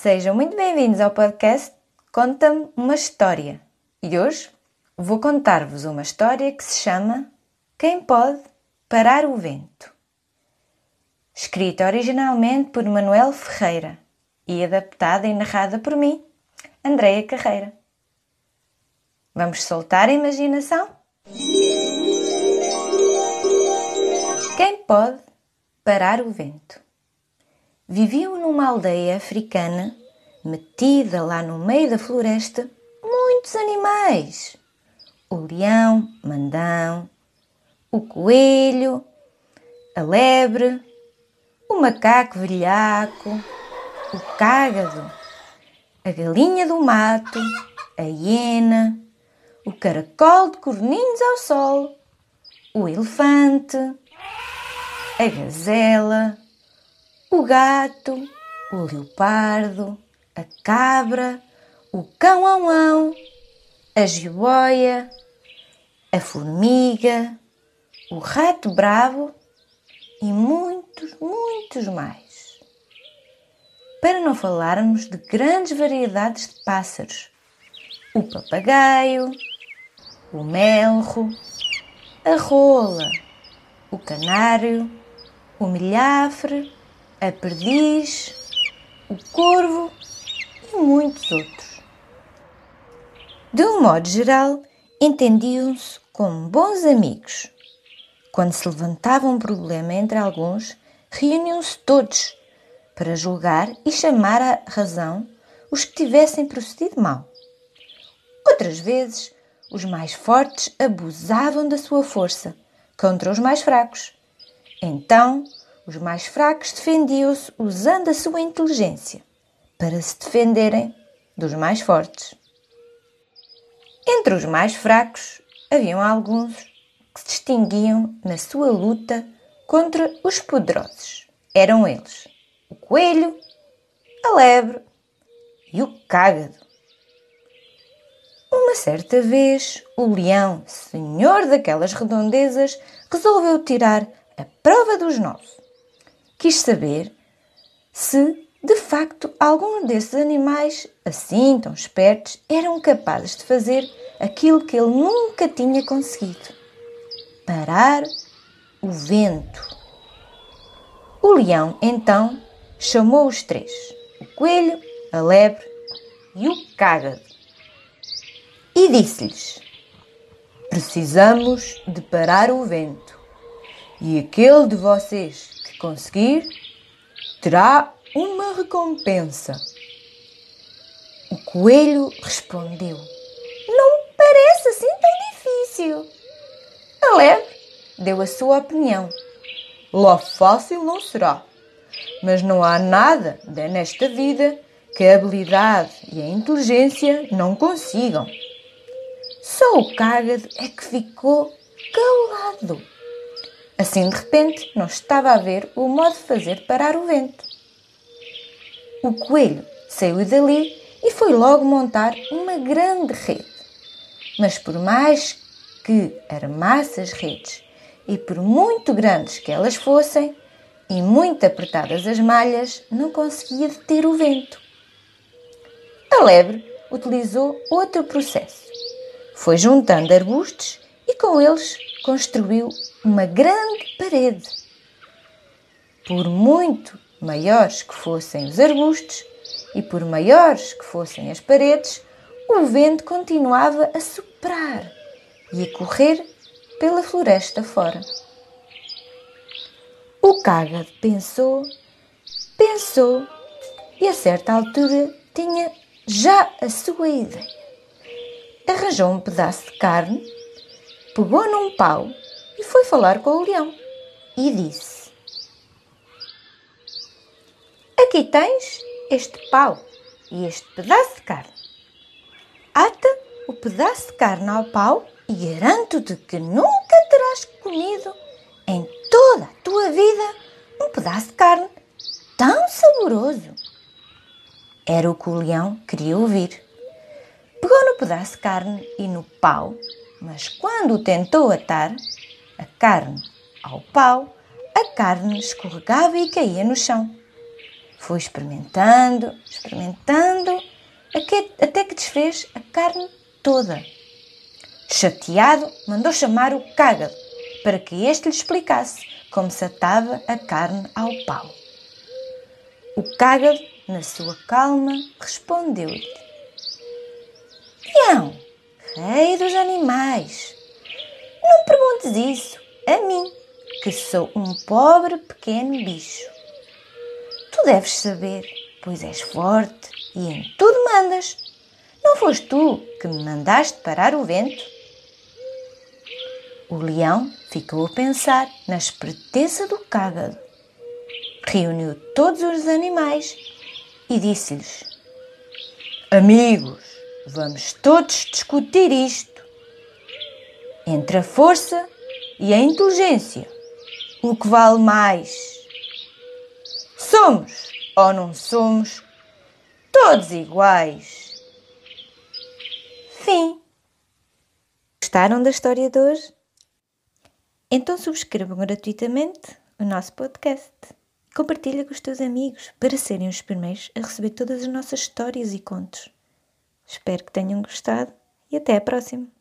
Sejam muito bem-vindos ao podcast Conta-me uma História. E hoje vou contar-vos uma história que se chama Quem Pode Parar o Vento. Escrita originalmente por Manuel Ferreira e adaptada e narrada por mim, Andreia Carreira. Vamos soltar a imaginação? Quem pode parar o vento? Viviam numa aldeia africana, metida lá no meio da floresta, muitos animais. O leão, mandão, o coelho, a lebre, o macaco velhaco, o cágado, a galinha do mato, a hiena, o caracol de corninhos ao sol, o elefante, a gazela, o gato, o leopardo, a cabra, o cão-ão-ão, a jiboia, a formiga, o rato bravo e muitos, muitos mais. Para não falarmos de grandes variedades de pássaros, o papagaio, o melro, a rola, o canário, o milhafre, a perdiz, o corvo e muitos outros. De um modo geral, entendiam-se como bons amigos. Quando se levantava um problema entre alguns, reuniam-se todos para julgar e chamar à razão os que tivessem procedido mal. Outras vezes, os mais fortes abusavam da sua força contra os mais fracos. Então, os mais fracos defendiam-se usando a sua inteligência para se defenderem dos mais fortes. Entre os mais fracos, haviam alguns que se distinguiam na sua luta contra os poderosos. Eram eles o coelho, a lebre e o cágado. Uma certa vez, o leão, senhor daquelas redondezas, resolveu tirar a prova dos nove. Quis saber se, de facto, algum desses animais, assim tão espertos, eram capazes de fazer aquilo que ele nunca tinha conseguido: parar o vento. O leão, então, chamou os três: o coelho, a lebre e o cágado. E disse-lhes: Precisamos de parar o vento, e aquele de vocês conseguir terá uma recompensa. O coelho respondeu: Não parece assim tão difícil. A lebre deu a sua opinião. Lá fácil não será, mas não há nada nesta vida que a habilidade e a inteligência não consigam. Só o cágado é que ficou calado. Assim, de repente, não estava a ver o modo de fazer parar o vento. O coelho saiu dali e foi logo montar uma grande rede. Mas por mais que armasse as redes e por muito grandes que elas fossem e muito apertadas as malhas, não conseguia deter o vento. A lebre utilizou outro processo foi juntando arbustos e com eles construiu uma grande parede. Por muito maiores que fossem os arbustos e por maiores que fossem as paredes, o vento continuava a soprar e a correr pela floresta fora. O cágado pensou, pensou e a certa altura tinha já a sua ideia arranjou um pedaço de carne, pegou num pau foi falar com o leão e disse: Aqui tens este pau e este pedaço de carne. Ata o pedaço de carne ao pau e garanto-te que nunca terás comido em toda a tua vida um pedaço de carne tão saboroso. Era o que o leão queria ouvir. Pegou no pedaço de carne e no pau, mas quando o tentou atar, a carne ao pau, a carne escorregava e caía no chão. Foi experimentando, experimentando, até que desfez a carne toda. Chateado, mandou chamar o cágado para que este lhe explicasse como se atava a carne ao pau. O cágado, na sua calma, respondeu-lhe: Leão, rei dos animais, não perguntes isso a mim, que sou um pobre pequeno bicho. Tu deves saber, pois és forte e em tudo mandas. Não foste tu que me mandaste parar o vento? O leão ficou a pensar na esperteza do cágado. Reuniu todos os animais e disse-lhes: Amigos, vamos todos discutir isto. Entre a força e a inteligência, o que vale mais? Somos ou não somos todos iguais? Fim. Gostaram da história de hoje? Então subscrevam gratuitamente o nosso podcast. Compartilha com os teus amigos para serem os primeiros a receber todas as nossas histórias e contos. Espero que tenham gostado e até a próxima!